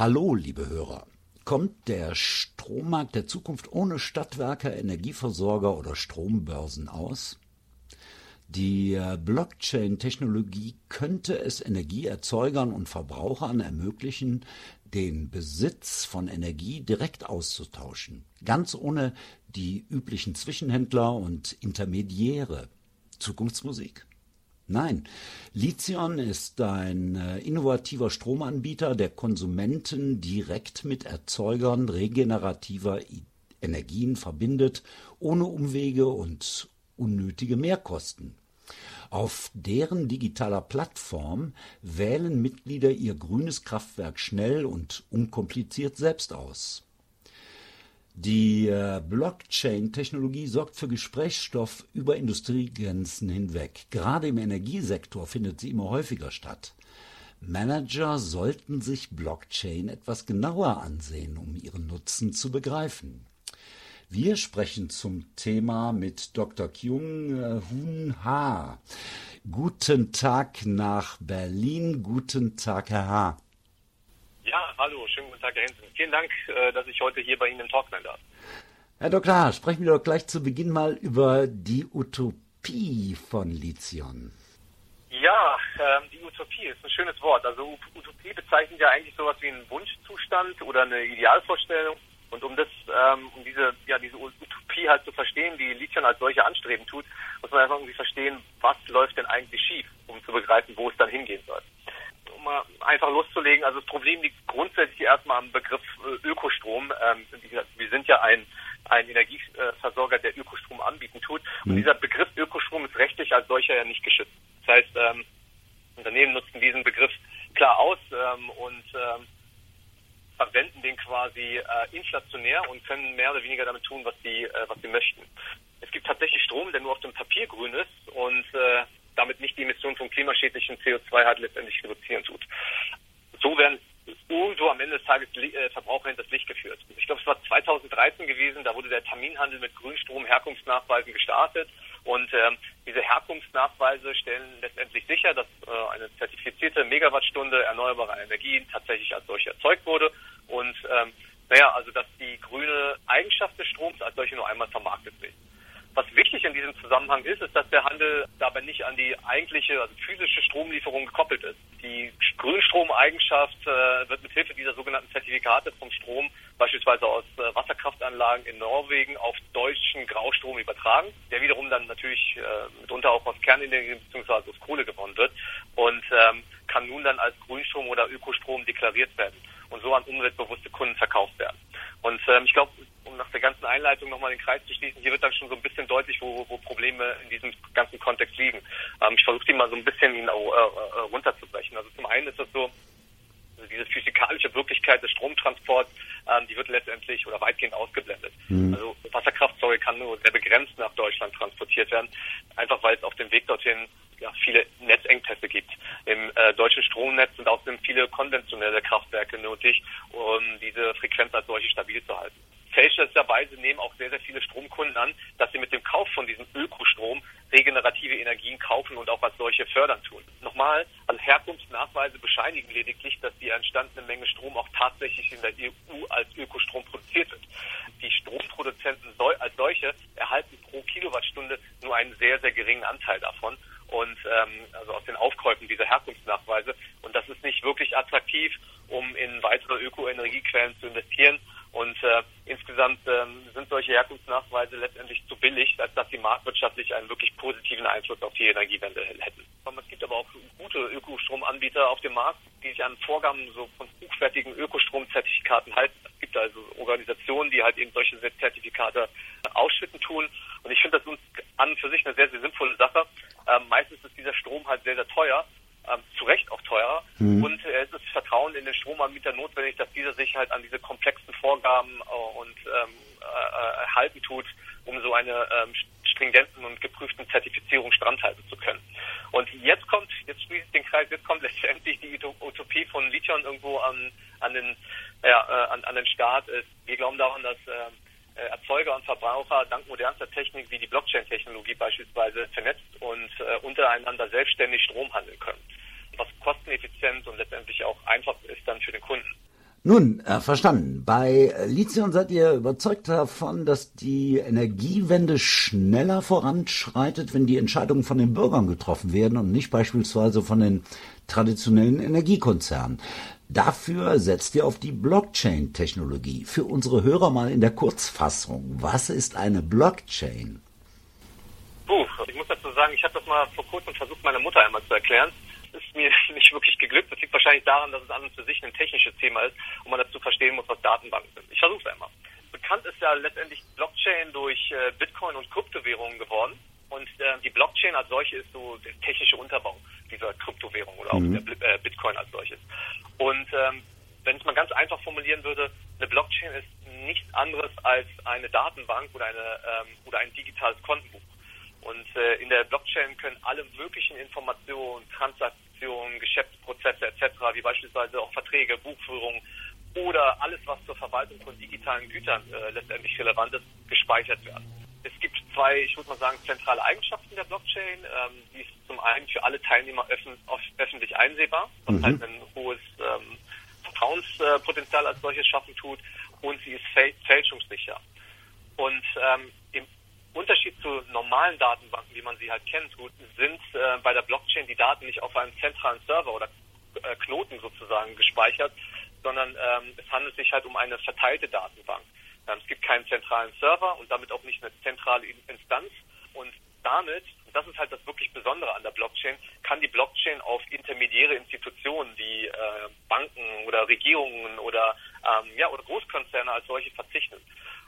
Hallo, liebe Hörer. Kommt der Strommarkt der Zukunft ohne Stadtwerke, Energieversorger oder Strombörsen aus? Die äh, Blockchain-Technologie könnte es Energieerzeugern und Verbrauchern ermöglichen, den Besitz von Energie direkt auszutauschen, ganz ohne die üblichen Zwischenhändler und Intermediäre. Zukunftsmusik? Nein, Lithion ist ein äh, innovativer Stromanbieter, der Konsumenten direkt mit Erzeugern regenerativer Energien verbindet, ohne Umwege und unnötige Mehrkosten. Auf deren digitaler Plattform wählen Mitglieder ihr grünes Kraftwerk schnell und unkompliziert selbst aus. Die äh, Blockchain-Technologie sorgt für Gesprächsstoff über Industriegrenzen hinweg. Gerade im Energiesektor findet sie immer häufiger statt. Manager sollten sich Blockchain etwas genauer ansehen, um ihren Nutzen zu begreifen. Wir sprechen zum Thema mit Dr. Kyung äh, Hoon Ha. Guten Tag nach Berlin. Guten Tag, Herr Ha. Hallo, schönen guten Tag, Herr Hinsen. Vielen Dank, äh, dass ich heute hier bei Ihnen im Talk sein darf. Herr Dr. Ha, sprechen wir doch gleich zu Beginn mal über die Utopie von Lithion. Ja, ähm, die Utopie ist ein schönes Wort. Also Utopie bezeichnet ja eigentlich sowas wie einen Wunschzustand oder eine Idealvorstellung. Und um das, ähm, um diese, ja, diese Utopie halt zu verstehen, die Lithium als solche anstreben tut, muss man erstmal irgendwie verstehen, was läuft denn eigentlich schief, um zu begreifen, wo es dann hingehen soll. Um mal einfach loszulegen, also das Problem liegt grundsätzlich erstmal am Begriff äh, Ökostrom. Ähm, wie gesagt, wir sind ja ein, ein Energieversorger, der Ökostrom anbieten tut. Und mhm. dieser Begriff Ökostrom ist rechtlich als solcher ja nicht geschützt. Das heißt, ähm, Unternehmen nutzen diesen Begriff klar aus ähm, und ähm, verwenden den quasi äh, inflationär und können mehr oder weniger damit tun, was sie, äh, was sie möchten. Es gibt tatsächlich Strom, der nur auf dem Papier grün ist und äh, damit nicht die Emissionen von klimaschädlichen CO2 halt letztendlich reduzieren tut. So werden irgendwo am Ende des Tages äh, Verbraucher hinters Licht geführt. Ich glaube, es war 2013 gewesen, da wurde der Terminhandel mit Grünstrom Herkunftsnachweisen gestartet und ähm, diese Herkunftsnachweise stellen letztendlich sicher, dass äh, eine zertifizierte Megawattstunde erneuerbarer Energien tatsächlich als solche erzeugt wurde und ähm, naja, also dass die grüne Eigenschaft des Stroms als solche nur einmal vermarktet wird. Was wichtig in diesem Zusammenhang ist, ist, dass der Handel dabei nicht an die eigentliche, also physische Stromlieferung gekoppelt ist. Die Grünstromeigenschaft äh, wird mit Hilfe dieser sogenannten Zertifikate vom Strom beispielsweise aus äh, Wasserkraftanlagen in Norwegen auf deutschen Graustrom übertragen, der wiederum dann natürlich äh, mitunter auch aus Kernenergie bzw. aus Kohle gewonnen wird und ähm, kann nun dann als Grünstrom oder Ökostrom deklariert werden und so an umweltbewusste Kunden verkauft werden. Und ähm, ich glaube, nach der ganzen Einleitung nochmal den Kreis zu schließen, hier wird dann schon so ein bisschen deutlich, wo, wo Probleme in diesem ganzen Kontext liegen. Ähm, ich versuche die mal so ein bisschen äh, äh, runterzubrechen. Also zum einen ist es so, also diese physikalische Wirklichkeit des Stromtransports, ähm, die wird letztendlich oder weitgehend ausgeblendet. Mhm. Also Wasserkraftsäure kann nur sehr begrenzt nach Deutschland transportiert werden, einfach weil es auf dem Weg dorthin ja, viele Netzengpässe gibt. Im äh, deutschen Stromnetz sind außerdem viele konventionelle Kraftwerke nötig, um diese Frequenz als solche stabil zu halten. Fälschlicherweise nehmen auch sehr, sehr viele Stromkunden an, dass sie mit dem Kauf von diesem Ökostrom regenerative Energien kaufen und auch als solche fördern tun. Nochmal, also Herkunftsnachweise bescheinigen lediglich, dass die entstandene Menge Strom auch tatsächlich in der EU als Ökostrom produziert wird. Die Stromproduzenten als solche erhalten pro Kilowattstunde nur einen sehr, sehr geringen Anteil davon und ähm, also aus den Aufkäufen dieser Herkunftsnachweise. Und das ist nicht wirklich attraktiv, um in weitere Ökoenergiequellen zu investieren. Und äh, insgesamt ähm, sind solche Herkunftsnachweise letztendlich zu billig, als dass sie marktwirtschaftlich einen wirklich positiven Einfluss auf die Energiewende hätten. Es gibt aber auch gute Ökostromanbieter auf dem Markt, die sich an Vorgaben so von hochwertigen Ökostromzertifikaten halten. Es gibt also Organisationen, die halt eben solche Zertifikate ausschütten tun. Und ich finde das an und für sich eine sehr, sehr sinnvolle Sache. Ähm, meistens ist dieser Strom halt sehr, sehr teuer ähm, zu Recht auch teurer. Mhm. Und äh, es ist Vertrauen in den Stromanbieter notwendig, dass dieser sich halt an diese komplexen Vorgaben äh, und ähm, äh, halten tut, um so eine ähm, stringenten und geprüften Zertifizierung standhalten zu können. Und jetzt kommt, jetzt schließe ich den Kreis, jetzt kommt letztendlich die Utopie von Lithium irgendwo an, an den, ja, äh, an, an den Start. Wir glauben daran, dass äh, äh, Erzeuger und Verbraucher dank modernster Technik wie die Blockchain-Technologie beispielsweise vernetzt und äh, untereinander selbstständig Strom handeln können, was kosteneffizient und letztendlich auch einfach ist dann für den Kunden. Nun, äh, verstanden. Bei Lithium seid ihr überzeugt davon, dass die Energiewende schneller voranschreitet, wenn die Entscheidungen von den Bürgern getroffen werden und nicht beispielsweise von den traditionellen Energiekonzernen. Dafür setzt ihr auf die Blockchain-Technologie. Für unsere Hörer mal in der Kurzfassung. Was ist eine Blockchain? Puh, ich muss dazu sagen, ich habe das mal vor kurzem versucht, meiner Mutter einmal zu erklären ist mir nicht wirklich geglückt. Das liegt wahrscheinlich daran, dass es an und für sich ein technisches Thema ist und man dazu verstehen muss, was Datenbanken sind. Ich versuche es einmal. Bekannt ist ja letztendlich Blockchain durch äh, Bitcoin und Kryptowährungen geworden. Und äh, die Blockchain als solche ist so der technische Unterbau dieser Kryptowährung oder auch mhm. der äh, Bitcoin als solches. Und ähm, wenn ich es mal ganz einfach formulieren würde, eine Blockchain ist nichts anderes als eine Datenbank oder eine ähm, oder ein digitales Kontenbuch. Und äh, in der Blockchain können alle möglichen Informationen, Transaktionen, Geschäftsprozesse etc., wie beispielsweise auch Verträge, Buchführung oder alles, was zur Verwaltung von digitalen Gütern äh, letztendlich relevant ist, gespeichert werden. Es gibt zwei, ich würde mal sagen, zentrale Eigenschaften der Blockchain. Ähm, die ist zum einen für alle Teilnehmer öffn öffentlich einsehbar, was mhm. halt ein hohes ähm, Vertrauenspotenzial als solches schaffen tut und sie ist fälschungssicher. Und ähm, im Unterschied zu normalen Datenbanken, wie man sie halt kennt, sind äh, bei der Blockchain die Daten nicht auf einem zentralen Server oder äh, Knoten sozusagen gespeichert, sondern ähm, es handelt sich halt um eine verteilte Datenbank. Ähm, es gibt keinen zentralen Server und damit auch nicht eine zentrale Instanz. Und damit, und das ist halt das wirklich Besondere an der Blockchain, kann die Blockchain auf intermediäre Institutionen wie äh, Banken oder Regierungen oder, ähm, ja, oder Großkonzerne als solche verzichten.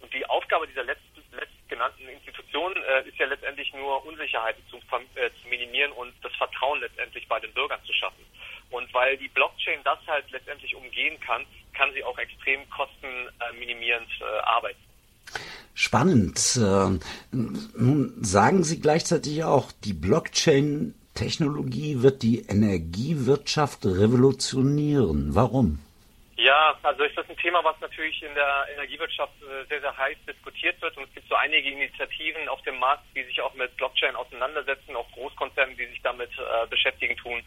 Und die Aufgabe dieser letzten, letztgenannten Institutionen äh, ist ja letztendlich nur Unsicherheiten zu, äh, zu minimieren und das Vertrauen letztendlich bei den Bürgern zu schaffen. Und weil die Blockchain das halt letztendlich umgehen kann, kann sie auch extrem kostenminimierend äh, arbeiten. Spannend. Äh, nun sagen Sie gleichzeitig auch, die Blockchain-Technologie wird die Energiewirtschaft revolutionieren. Warum? Ja, also ist das ein Thema, was natürlich in der Energiewirtschaft äh, sehr, sehr heiß diskutiert wird. Und es gibt so einige Initiativen auf dem Markt, die sich auch mit Blockchain auseinandersetzen, auch Großkonzerne, die sich damit äh, beschäftigen tun.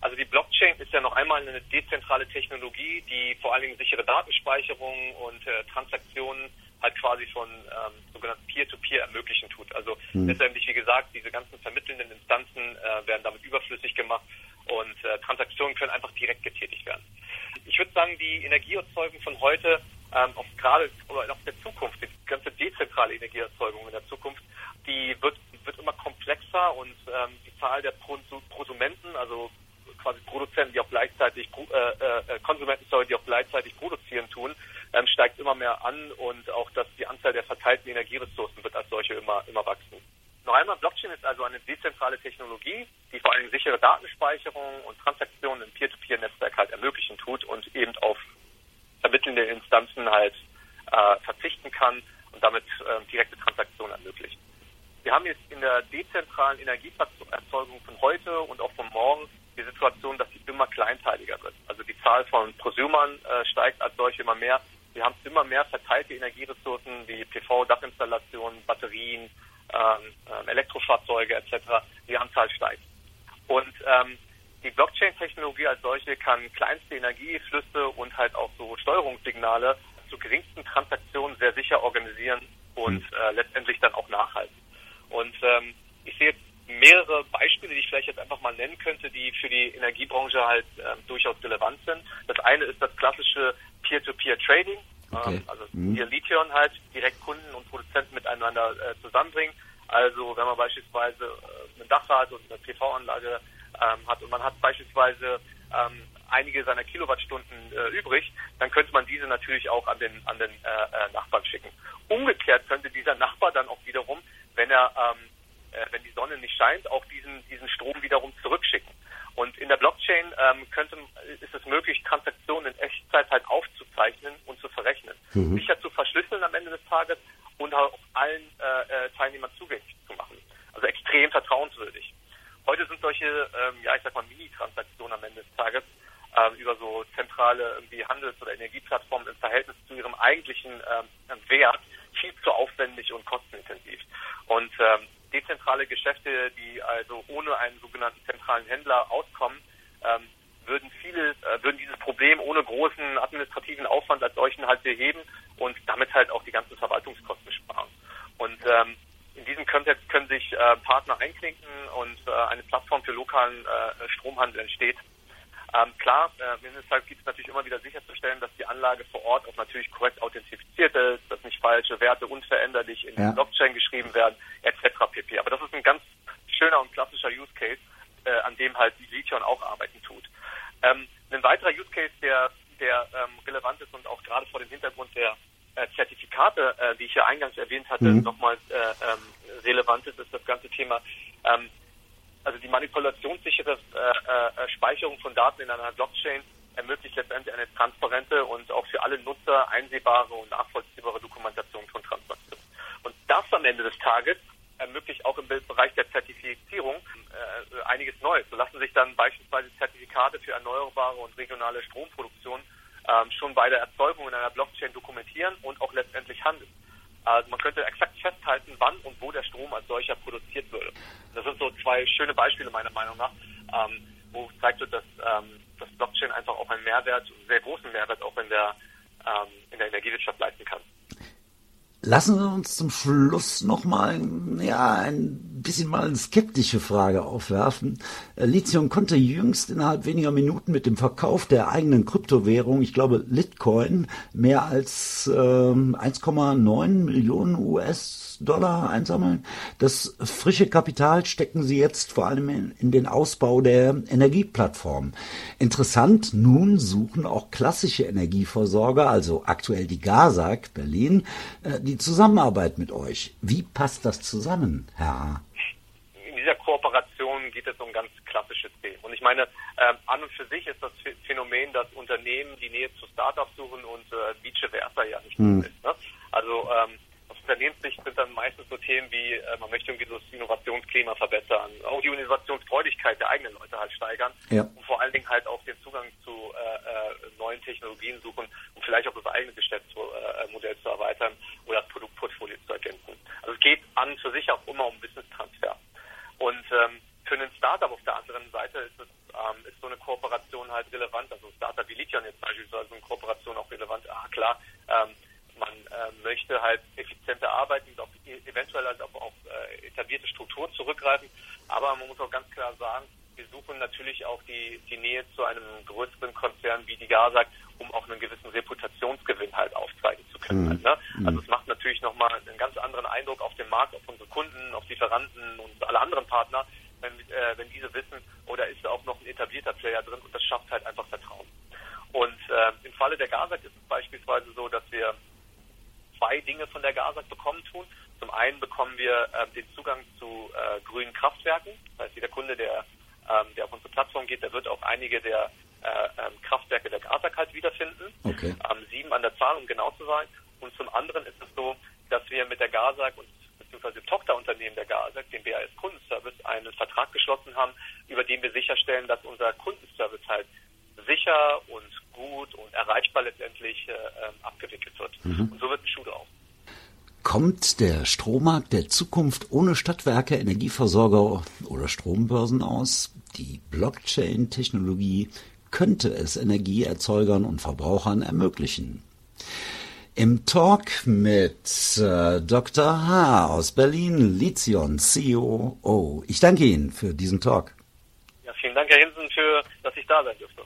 Also die Blockchain ist ja noch einmal eine dezentrale Technologie, die vor allen Dingen sichere Datenspeicherung und äh, Transaktionen halt quasi von ähm, sogenannten Peer-to-Peer -Peer ermöglichen tut. Also mhm. letztendlich, wie gesagt, diese ganzen vermittelnden Instanzen äh, werden damit überflüssig gemacht und äh, Transaktionen können einfach direkt getätigt werden. Ich würde sagen, die Energieerzeugung von heute, ähm, auch gerade oder auch der Zukunft, die ganze dezentrale Energieerzeugung in der Zukunft, die wird, wird immer komplexer und ähm, die Zahl der Prosumenten, also quasi Produzenten, die auch gleichzeitig äh, äh, Konsumenten, sorry, die auch gleichzeitig produzieren tun, ähm, steigt immer mehr an und auch dass die Anzahl der verteilten Energieressourcen wird als solche immer immer wachsen. Noch einmal, Blockchain ist also eine dezentrale Technologie, die vor allem sichere Datenspeicherung und Transaktionen im Peer-to-Peer-Netzwerk halt ermöglichen tut und eben auf vermittelnde Instanzen halt äh, verzichten kann und damit äh, direkte Transaktionen ermöglicht. Wir haben jetzt in der dezentralen Energieerzeugung von heute und auch von morgen die Situation, dass sie immer kleinteiliger wird. Also die Zahl von Prosumern äh, steigt als solche immer mehr. Wir haben immer mehr verteilte Energieressourcen wie PV-Dachinstallationen, Batterien, ähm, ähm, Elektrofahrzeuge etc. Die Anzahl steigt. Und ähm, die Blockchain-Technologie als solche kann kleinste Energieflüsse und halt auch so Steuerungssignale zu geringsten Transaktionen sehr sicher organisieren und hm. äh, letztendlich dann auch nachhalten. Und ähm, ich sehe jetzt mehrere Beispiele, die ich vielleicht jetzt einfach mal nennen könnte, die für die Energiebranche halt ähm, durchaus relevant sind. Das eine ist das klassische Peer-to-Peer-Trading, okay. ähm, also mhm. hier Lithium halt direkt Kunden und Produzenten miteinander äh, zusammenbringen. Also wenn man beispielsweise äh, ein Dach hat und eine PV-Anlage ähm, hat und man hat beispielsweise ähm, einige seiner Kilowattstunden äh, übrig, dann könnte man diese natürlich auch an den an den äh, äh Nachbarn schicken. Umgekehrt könnte dieser Nachbar dann auch wiederum, wenn er ähm, äh, wenn die Sonne nicht scheint, auch diesen diesen Strom wiederum zurückschicken. Und in der Blockchain ähm, könnte, ist es möglich, Transaktionen in Echtzeit halt aufzuzeichnen und zu verrechnen. Mhm. Sicher zu verschlüsseln am Ende des Tages und auch allen äh, äh, Teilnehmern zugänglich zu machen. Also extrem vertrauenswürdig. Heute sind solche, ähm, ja ich sag mal, Mini-Transaktionen am Ende des Tages ähm, über so zentrale irgendwie Handels- oder Energieplattformen im Verhältnis zu ihrem eigentlichen ähm, Wert viel zu aufwendig und kostenintensiv. Und ähm, dezentrale Geschäfte, die also ohne einen sogenannten zentralen Händler auskommen, ähm, würden viele, äh, würden dieses Problem ohne großen administrativen Aufwand als solchen halt beheben und damit halt auch die ganzen Verwaltungskosten sparen. Und ähm, in diesem Kontext können sich äh, Partner einklinken und äh, eine Plattform für lokalen äh, Stromhandel entsteht. Ähm, klar, äh, deshalb gibt es natürlich immer wieder sicherzustellen, dass die Anlage vor Ort auch natürlich korrekt authentifiziert ist, dass nicht falsche Werte unveränderlich in ja. die Blockchain geschrieben werden, etc. pp. Aber das ist ein ganz schöner und klassischer Use Case, äh, an dem halt die Lithion auch arbeiten tut. Ähm, ein weiterer Use Case, der, der ähm, relevant ist und auch gerade vor dem Hintergrund der äh, Zertifikate, äh, die ich ja eingangs erwähnt hatte, mhm. nochmal äh, ähm, relevant ist, ist das ganze Thema, ähm, also die manipulationssichere äh, äh, Speicherung von Daten in einer Blockchain ermöglicht letztendlich eine transparente und auch für alle Nutzer einsehbare und nachvollziehbare Dokumentation von Transaktionen. Und das am Ende des Tages ermöglicht auch im Bereich der Zertifizierung äh, einiges Neues. So lassen sich dann beispielsweise Zertifikate für erneuerbare und regionale Stromproduktion ähm, schon bei der Erzeugung in einer Blockchain dokumentieren und auch letztendlich handeln. Also man könnte exakt festhalten, wann und wo der Strom als solcher produziert würde. Das sind so zwei schöne Beispiele meiner Meinung nach, ähm, wo zeigt wird, dass ähm, das Blockchain einfach auch einen Mehrwert, einen sehr großen Mehrwert auch in der, ähm, in der Energiewirtschaft leisten kann. Lassen Sie uns zum Schluss nochmal ja, ein bisschen mal eine skeptische Frage aufwerfen. Äh, Lithium konnte jüngst innerhalb weniger Minuten mit dem Verkauf der eigenen Kryptowährung, ich glaube Litcoin, mehr als äh, 1,9 Millionen US Dollar einsammeln. Das frische Kapital stecken sie jetzt vor allem in, in den Ausbau der Energieplattform. Interessant, nun suchen auch klassische Energieversorger, also aktuell die GASAG Berlin, äh, die Zusammenarbeit mit euch. Wie passt das zusammen, Herr? In dieser Kooperation geht es um ganz klassische Themen. Und ich meine, äh, an und für sich ist das Phänomen, dass Unternehmen die Nähe zu Startups suchen und äh, vice versa ja nicht hm. ist. Ne? Also ähm, Unternehmenssicht sind dann meistens so Themen wie, äh, man möchte irgendwie so das Innovationsklima verbessern, auch die Innovationsfreudigkeit der eigenen Leute halt steigern ja. und vor allen Dingen halt auch den Zugang zu äh, äh, neuen Technologien suchen und vielleicht auch das eigene Geschäftsmodell zu erweitern oder das Produktportfolio zu ergänzen. Also es geht an und für sich auch immer um Business-Transfer. Und ähm, für einen Startup auf der anderen Seite ist es ähm, ist so eine Kooperation halt relevant. Also Startup wie Lithium jetzt beispielsweise so eine Kooperation auch relevant. Ah klar, ähm, man äh, möchte halt effizienter arbeiten und auf, eventuell halt auf, auf äh, etablierte Strukturen zurückgreifen. Aber man muss auch ganz klar sagen, wir suchen natürlich auch die, die Nähe zu einem größeren Konzern wie die GASAG, um auch einen gewissen Reputationsgewinn halt aufzeigen zu können. Mhm. Halt, ne? Mhm. Also es macht natürlich nochmal einen ganz anderen Eindruck auf den Markt, auf unsere Kunden, auf Lieferanten und alle anderen Partner, wenn, äh, wenn diese wissen, oder ist da auch noch ein etablierter Player drin und das schafft halt einfach Vertrauen. Und äh, im Falle der GASAG ist es beispielsweise so, dass wir zwei Dinge von der GASAG bekommen tun. Zum einen bekommen wir äh, den Zugang zu äh, grünen Kraftwerken. Das heißt, jeder Kunde, der, ähm, der auf unsere Plattform geht, der wird auch einige der äh, ähm, Kraftwerke der GASAG halt wiederfinden. Okay. Ähm, sieben an der Zahl, um genau zu sein. Und zum anderen ist es so, dass wir mit der GASAG und beziehungsweise dem Tochterunternehmen der GASAG, dem BAS Kundenservice, einen Vertrag geschlossen haben, über den wir sicherstellen, dass unser Kundenservice halt sicher und gut und erreichbar letztendlich äh, ähm, abgewickelt wird. Mhm. Und so wird ein Schuh drauf. Kommt der Strommarkt der Zukunft ohne Stadtwerke, Energieversorger oder Strombörsen aus? Die Blockchain-Technologie könnte es Energieerzeugern und Verbrauchern ermöglichen. Im Talk mit äh, Dr. H. aus Berlin, Lithion, CEO. Ich danke Ihnen für diesen Talk. Ja, vielen Dank, Herr Hinsen, für, dass ich da sein durfte.